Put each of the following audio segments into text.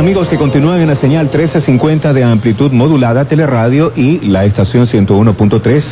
amigos que continúan en la señal 1350 de amplitud modulada Teleradio y la estación 101.3.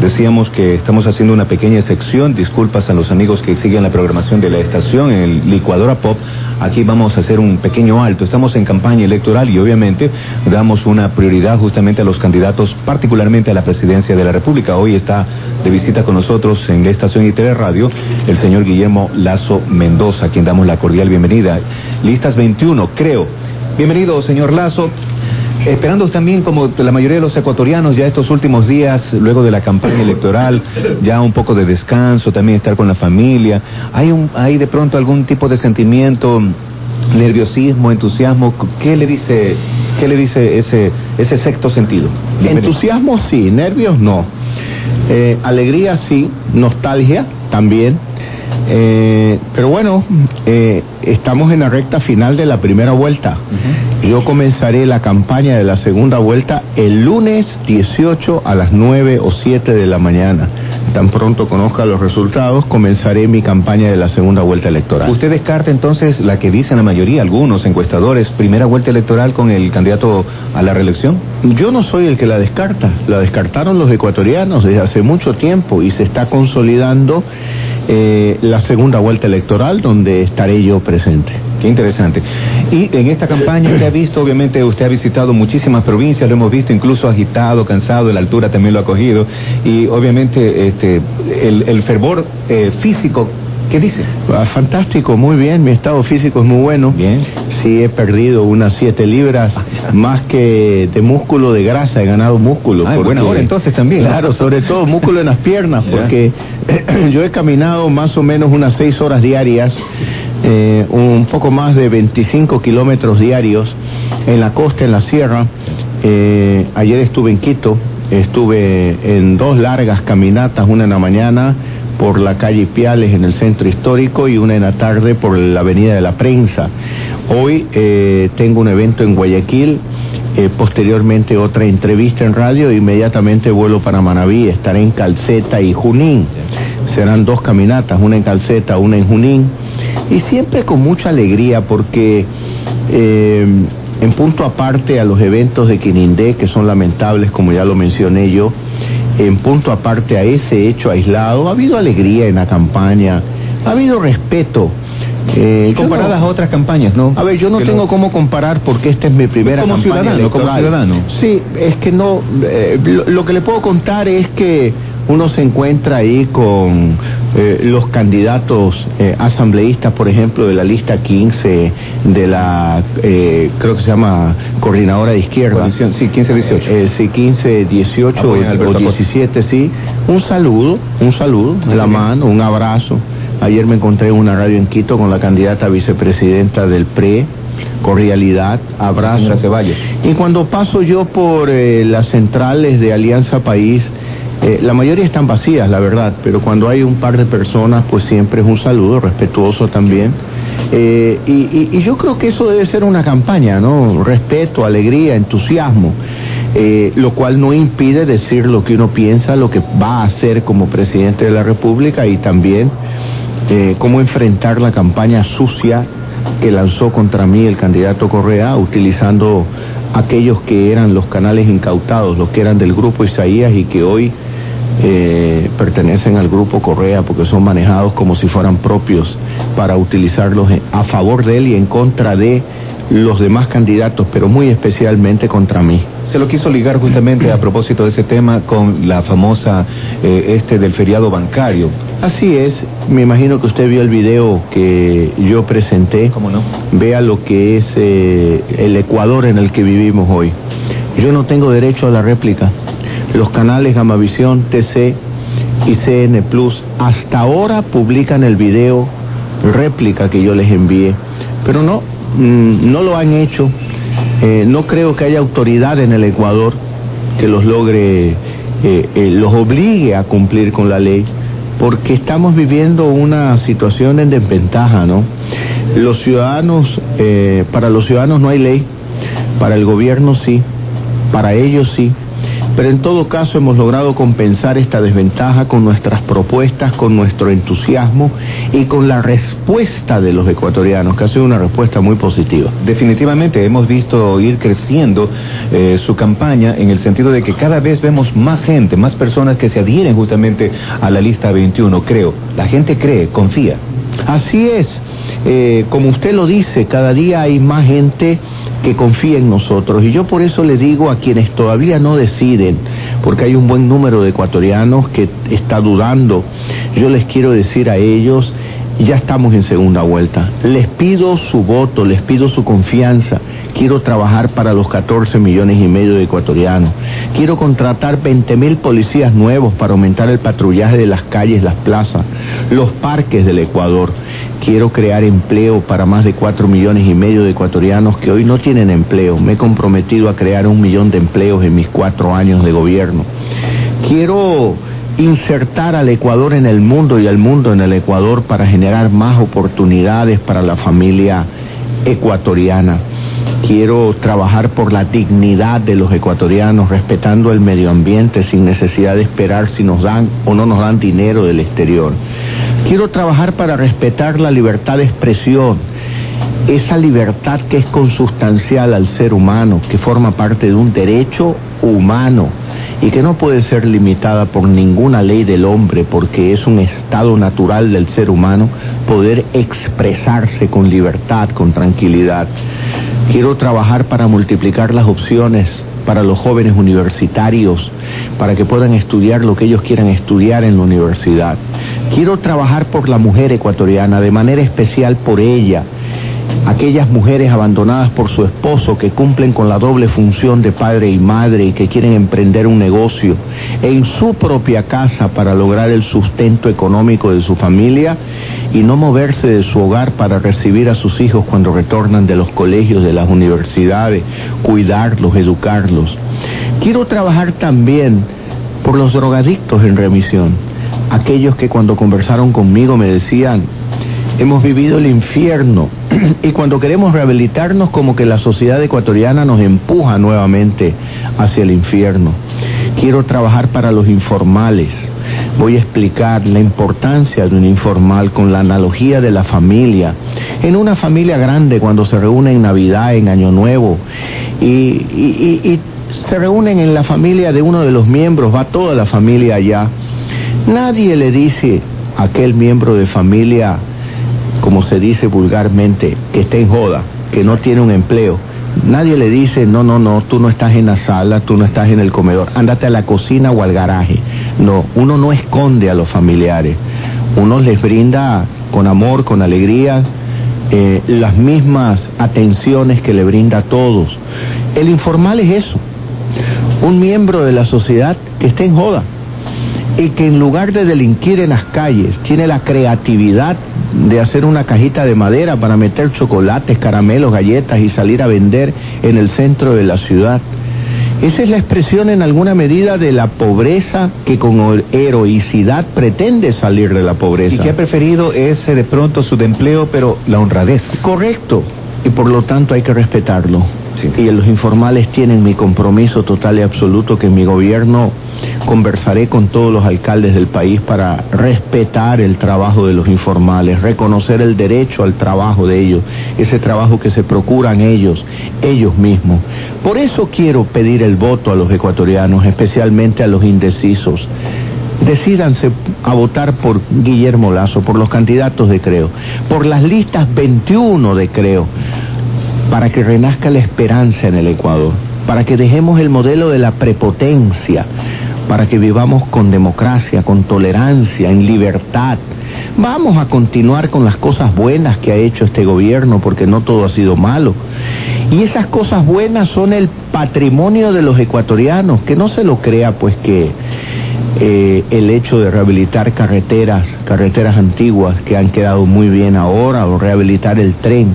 Decíamos que estamos haciendo una pequeña sección. Disculpas a los amigos que siguen la programación de la estación el Licuadora Pop. Aquí vamos a hacer un pequeño alto. Estamos en campaña electoral y obviamente damos una prioridad justamente a los candidatos, particularmente a la presidencia de la República. Hoy está de visita con nosotros en la estación y Teleradio el señor Guillermo Lazo Mendoza, a quien damos la cordial bienvenida. Listas 21, creo. Bienvenido, señor Lazo. Esperando también, como la mayoría de los ecuatorianos, ya estos últimos días, luego de la campaña electoral, ya un poco de descanso, también estar con la familia. ¿Hay, un, hay de pronto algún tipo de sentimiento, nerviosismo, entusiasmo? ¿Qué le dice, qué le dice ese, ese sexto sentido? Entusiasmo sí, nervios no. Eh, alegría sí, nostalgia también. Eh, pero bueno, eh, estamos en la recta final de la primera vuelta. Yo comenzaré la campaña de la segunda vuelta el lunes 18 a las 9 o 7 de la mañana. Tan pronto conozca los resultados, comenzaré mi campaña de la segunda vuelta electoral. ¿Usted descarta entonces la que dicen la mayoría, algunos encuestadores, primera vuelta electoral con el candidato a la reelección? Yo no soy el que la descarta, la descartaron los ecuatorianos desde hace mucho tiempo y se está consolidando eh, la segunda vuelta electoral donde estaré yo presente. Qué interesante. Y en esta campaña usted ha visto, obviamente usted ha visitado muchísimas provincias, lo hemos visto incluso agitado, cansado, la altura también lo ha cogido, y obviamente este, el, el fervor eh, físico ¿Qué dice? Ah, fantástico, muy bien, mi estado físico es muy bueno. Bien. Sí, he perdido unas siete libras, más que de músculo, de grasa, he ganado músculo. Ah, buena hora entonces también. Claro, sobre todo músculo en las piernas, porque yo he caminado más o menos unas seis horas diarias, eh, un poco más de 25 kilómetros diarios en la costa, en la sierra. Eh, ayer estuve en Quito, estuve en dos largas caminatas, una en la mañana por la calle Piales en el centro histórico y una en la tarde por la avenida de la prensa. Hoy eh, tengo un evento en Guayaquil, eh, posteriormente otra entrevista en radio, inmediatamente vuelo para Manabí, estaré en Calceta y Junín. Serán dos caminatas, una en Calceta, una en Junín, y siempre con mucha alegría porque eh, en punto aparte a los eventos de Quinindé, que son lamentables, como ya lo mencioné yo, en punto aparte a ese hecho aislado, ha habido alegría en la campaña, ha habido respeto. Eh, Comparadas no, a otras campañas, ¿no? A ver, yo no Que tengo lo- cómo comparar porque esta es mi primera Como campaña ciudadano, como ciudadano. Sí, es que no. eh, lo, lo que le puedo contar es que uno se encuentra ahí con eh, los candidatos eh, asambleístas, por ejemplo, de la lista 15 de la, eh, creo que se llama coordinadora de izquierda. Coalición, sí, 15-18. Eh, sí, 15, 18 Apoyan a Alberto o Acosta. 17, sí. Un saludo, un saludo, la bien. mano, un abrazo. Ayer me encontré en una radio en Quito con la candidata vicepresidenta del PRE, cordialidad, abrazo. Ceballos. Y cuando paso yo por eh, las centrales de Alianza País, eh, la mayoría están vacías, la verdad, pero cuando hay un par de personas, pues siempre es un saludo, respetuoso también. Eh, y, y- y yo creo que eso debe ser una campaña, ¿no? Respeto, alegría, entusiasmo, eh, lo cual no impide decir lo que uno piensa, lo que va a hacer como presidente de la República y también eh, cómo enfrentar la campaña sucia que lanzó contra mí el candidato Correa, utilizando aquellos que eran los canales incautados, los que eran del grupo Isaías y que hoy eh, pertenecen al grupo Correa porque son manejados como si fueran propios para utilizarlos a favor de él y en contra de los demás candidatos, pero muy especialmente contra mí. Se lo quiso ligar justamente a propósito de ese tema con la famosa eh, este del feriado bancario. Así es, me imagino que usted vio el video que yo presenté. ¿Cómo no? Vea lo que es eh, el Ecuador en el que vivimos hoy. Yo no tengo derecho a la réplica. Los canales Gamavisión, TC y CN Plus hasta ahora publican el video réplica que yo les envié, pero no, mm, no lo han hecho. Eh, no creo que haya autoridad en el Ecuador que los logre, eh, eh, los obligue a cumplir con la ley, porque estamos viviendo una situación en desventaja, ¿no? Los ciudadanos, eh, para los ciudadanos no hay ley, para el gobierno sí, para ellos sí. Pero en todo caso hemos logrado compensar esta desventaja con nuestras propuestas, con nuestro entusiasmo y con la respuesta de los ecuatorianos, que ha sido una respuesta muy positiva. Definitivamente hemos visto ir creciendo eh, su campaña en el sentido de que cada vez vemos más gente, más personas que se adhieren justamente a la lista 21, creo. La gente cree, confía. Así es. Eh, como usted lo dice, cada día hay más gente que confía en nosotros. Y yo por eso le digo a quienes todavía no deciden, porque hay un buen número de ecuatorianos que está dudando, yo les quiero decir a ellos, ya estamos en segunda vuelta. Les pido su voto, les pido su confianza. Quiero trabajar para los 14 millones y medio de ecuatorianos. Quiero contratar 20 mil policías nuevos para aumentar el patrullaje de las calles, las plazas, los parques del Ecuador. Quiero crear empleo para más de 4 millones y medio de ecuatorianos que hoy no tienen empleo. Me he comprometido a crear un millón de empleos en mis cuatro años de gobierno. Quiero insertar al Ecuador en el mundo y al mundo en el Ecuador para generar más oportunidades para la familia ecuatoriana. Quiero trabajar por la dignidad de los ecuatorianos, respetando el medio ambiente sin necesidad de esperar si nos dan o no nos dan dinero del exterior. Quiero trabajar para respetar la libertad de expresión, esa libertad que es consustancial al ser humano, que forma parte de un derecho humano y que no puede ser limitada por ninguna ley del hombre porque es un estado natural del ser humano poder expresarse con libertad, con tranquilidad. Quiero trabajar para multiplicar las opciones para los jóvenes universitarios, para que puedan estudiar lo que ellos quieran estudiar en la universidad. Quiero trabajar por la mujer ecuatoriana, de manera especial por ella, aquellas mujeres abandonadas por su esposo que cumplen con la doble función de padre y madre y que quieren emprender un negocio en su propia casa para lograr el sustento económico de su familia y no moverse de su hogar para recibir a sus hijos cuando retornan de los colegios, de las universidades, cuidarlos, educarlos. Quiero trabajar también por los drogadictos en remisión, aquellos que cuando conversaron conmigo me decían, hemos vivido el infierno y cuando queremos rehabilitarnos como que la sociedad ecuatoriana nos empuja nuevamente hacia el infierno. Quiero trabajar para los informales. Voy a explicar la importancia de un informal con la analogía de la familia. En una familia grande cuando se reúne en Navidad, en Año Nuevo y, y se reúnen en la familia de uno de los miembros, va toda la familia allá. Nadie le dice a aquel miembro de familia, como se dice vulgarmente, que está en joda, que no tiene un empleo. Nadie le dice, no, no, no, tú no estás en la sala, tú no estás en el comedor, ándate a la cocina o al garaje. No, uno no esconde a los familiares, uno les brinda con amor, con alegría, eh, las mismas atenciones que le brinda a todos. El informal es eso, un miembro de la sociedad que está en joda y que en lugar de delinquir en las calles tiene la creatividad de hacer una cajita de madera para meter chocolates, caramelos, galletas y salir a vender en el centro de la ciudad. Esa es la expresión en alguna medida de la pobreza que con heroicidad pretende salir de la pobreza. Y que ha preferido ese de pronto su empleo, pero la honradez. Correcto. Y por lo tanto hay que respetarlo. Y los informales tienen mi compromiso total y absoluto que mi gobierno conversaré con todos los alcaldes del país para respetar el trabajo de los informales, reconocer el derecho al trabajo de ellos, ese trabajo que se procuran ellos, ellos mismos. Por eso quiero pedir el voto a los ecuatorianos, especialmente a los indecisos. Decídanse a votar por Guillermo Lazo, por los candidatos de Creo, por las listas 21 de Creo para que renazca la esperanza en el Ecuador, para que dejemos el modelo de la prepotencia, para que vivamos con democracia, con tolerancia, en libertad. Vamos a continuar con las cosas buenas que ha hecho este gobierno, porque no todo ha sido malo. Y esas cosas buenas son el patrimonio de los ecuatorianos, que no se lo crea pues que eh, el hecho de rehabilitar carreteras, carreteras antiguas que han quedado muy bien ahora, o rehabilitar el tren,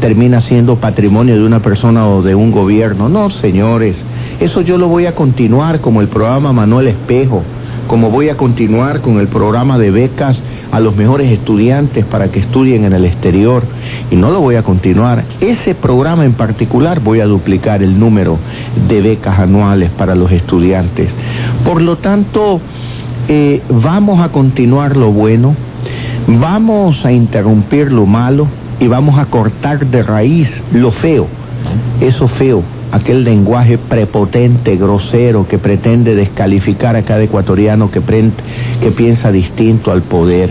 termina siendo patrimonio de una persona o de un gobierno. No, señores, eso yo lo voy a continuar como el programa Manuel Espejo, como voy a continuar con el programa de becas a los mejores estudiantes para que estudien en el exterior y no lo voy a continuar. Ese programa en particular voy a duplicar el número de becas anuales para los estudiantes. Por lo tanto, eh, vamos a continuar lo bueno, vamos a interrumpir lo malo y vamos a cortar de raíz lo feo, eso feo aquel lenguaje prepotente, grosero, que pretende descalificar a cada ecuatoriano que, que piensa distinto al poder.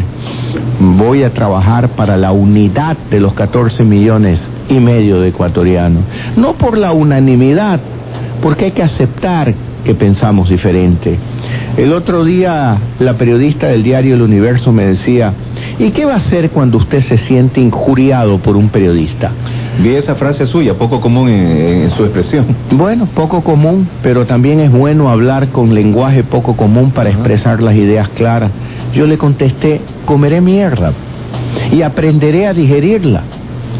Voy a trabajar para la unidad de los 14 millones y medio de ecuatorianos. No por la unanimidad, porque hay que aceptar que pensamos diferente. El otro día la periodista del diario El Universo me decía, ¿y qué va a hacer cuando usted se siente injuriado por un periodista? Vi esa frase suya, poco común en, su expresión. Bueno, poco común, pero también es bueno hablar con lenguaje poco común para expresar las ideas claras. Yo le contesté, comeré mierda y aprenderé a digerirla.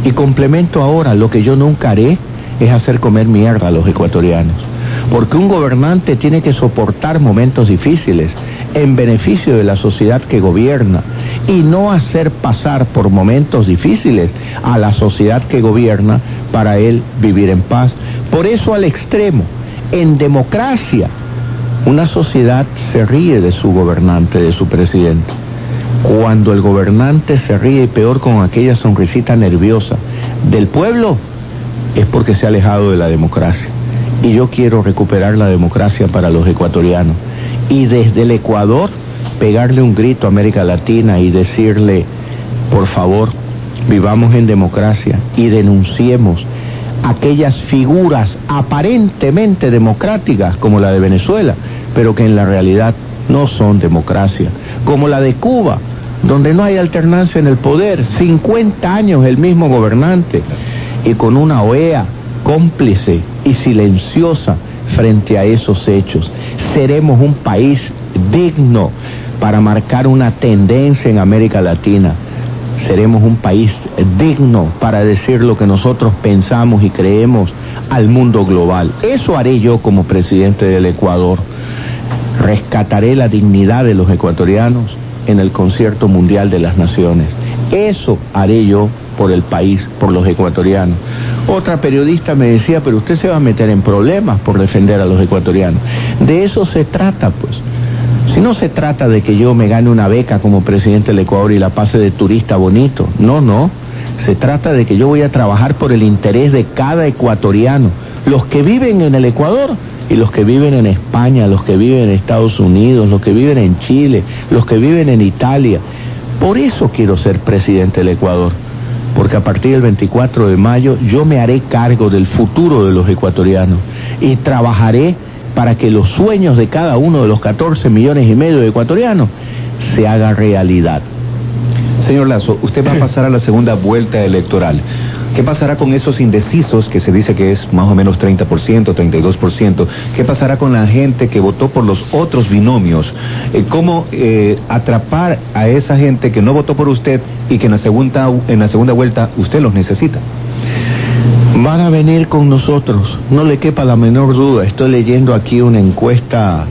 Y complemento ahora, lo que yo nunca haré es hacer comer mierda a los ecuatorianos. Porque un gobernante tiene que soportar momentos difíciles en beneficio de la sociedad que gobierna y no hacer pasar por momentos difíciles a la sociedad que gobierna para él vivir en paz. Por eso al extremo, en democracia, una sociedad se ríe de su gobernante, de su presidente. Cuando el gobernante se ríe, y peor con aquella sonrisita nerviosa del pueblo, es porque se ha alejado de la democracia. Y yo quiero recuperar la democracia para los ecuatorianos. Y desde el Ecuador pegarle un grito a América Latina y decirle, por favor, vivamos en democracia y denunciemos aquellas figuras aparentemente democráticas como la de Venezuela, pero que en la realidad no son democracia, como la de Cuba, donde no hay alternancia en el poder, 50 años el mismo gobernante y con una OEA cómplice y silenciosa frente a esos hechos. Seremos un país digno para marcar una tendencia en América Latina. Seremos un país digno para decir lo que nosotros pensamos y creemos al mundo global. Eso haré yo como presidente del Ecuador. Rescataré la dignidad de los ecuatorianos en el concierto mundial de las naciones. Eso haré yo por el país, por los ecuatorianos. Otra periodista me decía, pero usted se va a meter en problemas por defender a los ecuatorianos. De eso se trata, pues. Si no se trata de que yo me gane una beca como presidente del Ecuador y la pase de turista bonito, no, no. Se trata de que yo voy a trabajar por el interés de cada ecuatoriano, los que viven en el Ecuador y los que viven en España, los que viven en Estados Unidos, los que viven en Chile, los que viven en Italia. Por eso quiero ser presidente del Ecuador, porque a partir del 24 de mayo yo me haré cargo del futuro de los ecuatorianos y trabajaré para que los sueños de cada uno de los 14 millones y medio de ecuatorianos se hagan realidad. Señor Lazo, usted va a pasar a la segunda vuelta electoral. ¿Qué pasará con esos indecisos, que se dice que es más o menos 30%, 32%? ¿Qué pasará con la gente que votó por los otros binomios? Eh, ¿Cómo eh, atrapar a esa gente que no votó por usted y que en la segunda, en la segunda vuelta usted los necesita? Van a venir con nosotros, no le quepa la menor duda. Estoy leyendo aquí una encuesta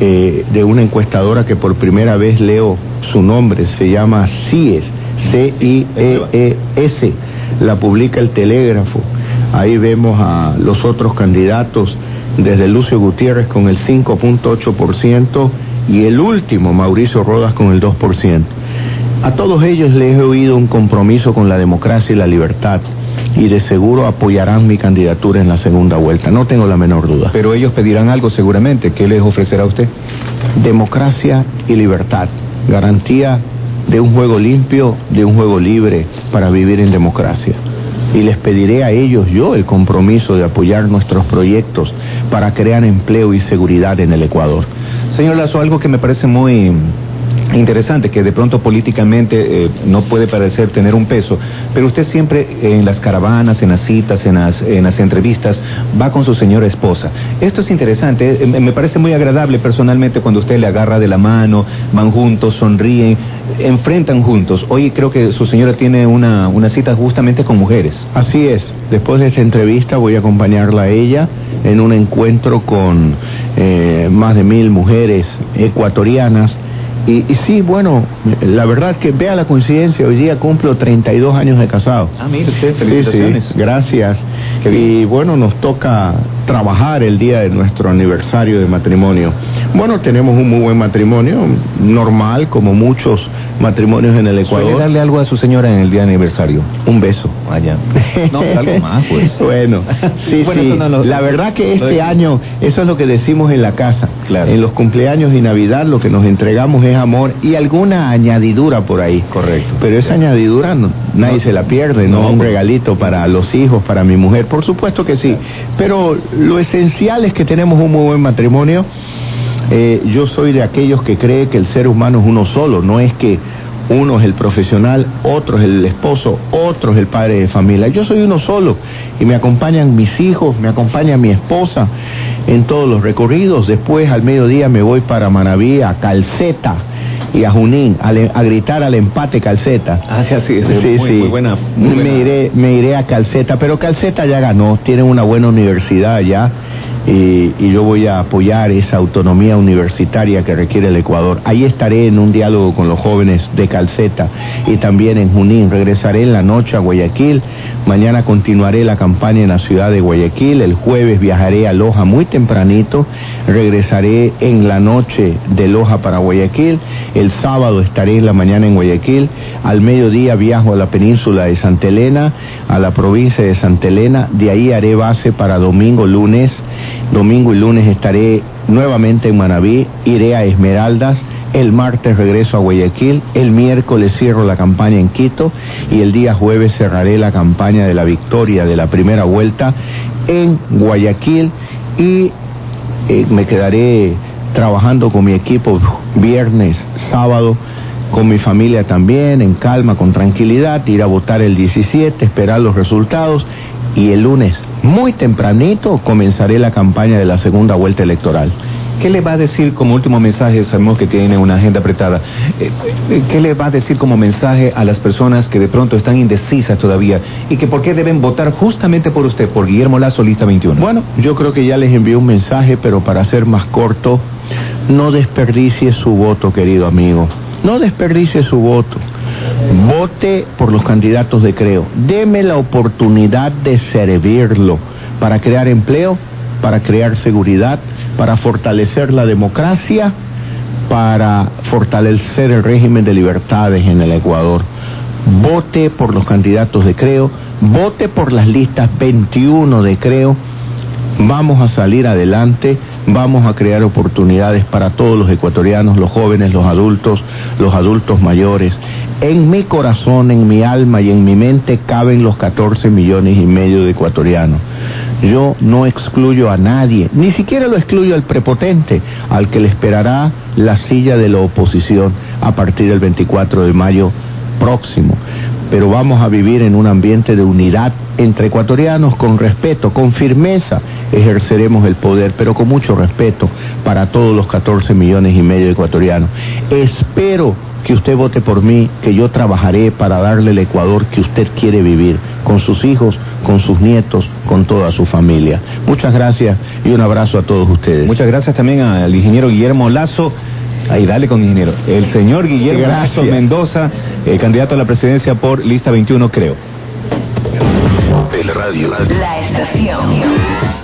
eh, de una encuestadora que por primera vez leo su nombre, se llama CIES, C-I-E-E-S, la publica el Telégrafo. Ahí vemos a los otros candidatos, desde Lucio Gutiérrez con el 5.8% y el último, Mauricio Rodas, con el 2%. A todos ellos les he oído un compromiso con la democracia y la libertad y de seguro apoyarán mi candidatura en la segunda vuelta, no tengo la menor duda. Pero ellos pedirán algo seguramente, ¿qué les ofrecerá usted? Democracia y libertad, garantía de un juego limpio, de un juego libre para vivir en democracia. Y les pediré a ellos yo el compromiso de apoyar nuestros proyectos para crear empleo y seguridad en el Ecuador. Señor Lazo, algo que me parece muy interesante que de pronto políticamente eh, no puede parecer tener un peso, pero usted siempre en las caravanas, en las citas, en las, en las entrevistas, va con su señora esposa. Esto es interesante, eh, me parece muy agradable personalmente cuando usted le agarra de la mano, van juntos, sonríen, enfrentan juntos. Hoy creo que su señora tiene una, una cita justamente con mujeres. Así es, después de esa entrevista voy a acompañarla a ella en un encuentro con eh, más de mil mujeres ecuatorianas Y, sí, bueno, la verdad que vea la coincidencia, hoy día cumplo 32 años de casado. Ah, mire usted, felicitaciones. Sí, gracias. Y bueno, nos toca trabajar el día de nuestro aniversario de matrimonio. Bueno, tenemos un muy buen matrimonio, normal, como muchos matrimonios en el Ecuador. ¿Puede darle algo a su señora en el día de aniversario? Un beso. Allá. No, algo más, pues. Bueno, sí, sí. la verdad que este año, eso es lo que decimos en la casa. Claro. En los cumpleaños y Navidad lo que nos entregamos es amor y alguna añadidura por ahí. Correcto. Pero esa añadidura nadie se la pierde, ¿no? Un regalito para los hijos, para mi mujer. Por supuesto que sí. Pero lo esencial es que tenemos un muy buen matrimonio. Eh, yo soy de aquellos que cree que el ser humano es uno solo, no es que uno es el profesional, otro es el esposo, otro es el padre de familia. Yo soy uno solo y me acompañan mis hijos, me acompaña mi esposa en todos los recorridos. Después al mediodía me voy para Manaví, a Calceta y a Junín a, gritar al empate Calceta. Ah, sí, sí, sí, muy, buena, Me, iré, me iré a Calceta, pero Calceta ya ganó, tiene una buena universidad ya y, yo voy a apoyar esa autonomía universitaria que requiere el Ecuador. Ahí estaré en un diálogo con los jóvenes de Calceta y también en Junín. Regresaré en la noche a Guayaquil. Mañana continuaré la campaña en la ciudad de Guayaquil. El jueves viajaré a Loja muy tempranito. Regresaré en la noche de Loja para Guayaquil. El sábado estaré en la mañana en Guayaquil. Al mediodía viajo a la península de Santa Elena, a la provincia de Santa Elena. De ahí haré base para domingo, lunes Domingo y lunes estaré nuevamente en Manabí, iré a Esmeraldas, el martes regreso a Guayaquil, el miércoles cierro la campaña en Quito y el día jueves cerraré la campaña de la victoria de la primera vuelta en Guayaquil y eh, me quedaré trabajando con mi equipo viernes, sábado, con mi familia también, en calma, con tranquilidad, ir a votar el 17, esperar los resultados y el lunes muy tempranito comenzaré la campaña de la segunda vuelta electoral. ¿Qué le va a decir como último mensaje, sabemos que tiene una agenda apretada, eh, qué le va a decir como mensaje a las personas que de pronto están indecisas todavía y que por qué deben votar justamente por usted, por Guillermo Lazo, lista 21? Bueno, yo creo que ya les envié un mensaje, pero para ser más corto, no desperdicie su voto, querido amigo. No desperdicie su voto. Vote por los candidatos de Creo. Deme la oportunidad de servirlo para crear empleo, para crear seguridad, para fortalecer la democracia, para fortalecer el régimen de libertades en el Ecuador. Vote por los candidatos de Creo, vote por las listas 21 de Creo. Vamos a salir adelante vamos a crear oportunidades para todos los ecuatorianos, los jóvenes, los adultos, los adultos mayores. En mi corazón, en mi alma y en mi mente caben los 14 millones y medio de ecuatorianos. Yo no excluyo a nadie, ni siquiera lo excluyo al prepotente, al que le esperará la silla de la oposición a partir del 24 de mayo próximo pero vamos a vivir en un ambiente de unidad entre ecuatorianos con respeto, con firmeza ejerceremos el poder, pero con mucho respeto para todos los 14 millones y medio de ecuatorianos. Espero que usted vote por mí, que yo trabajaré para darle el Ecuador que usted quiere vivir, con sus hijos, con sus nietos, con toda su familia. Muchas gracias y un abrazo a todos ustedes. Muchas gracias también al ingeniero Guillermo Lazo. Ahí, dale con ingeniero. El señor Guillermo Lazo Mendoza, el candidato a la presidencia por lista 21, creo. La estación.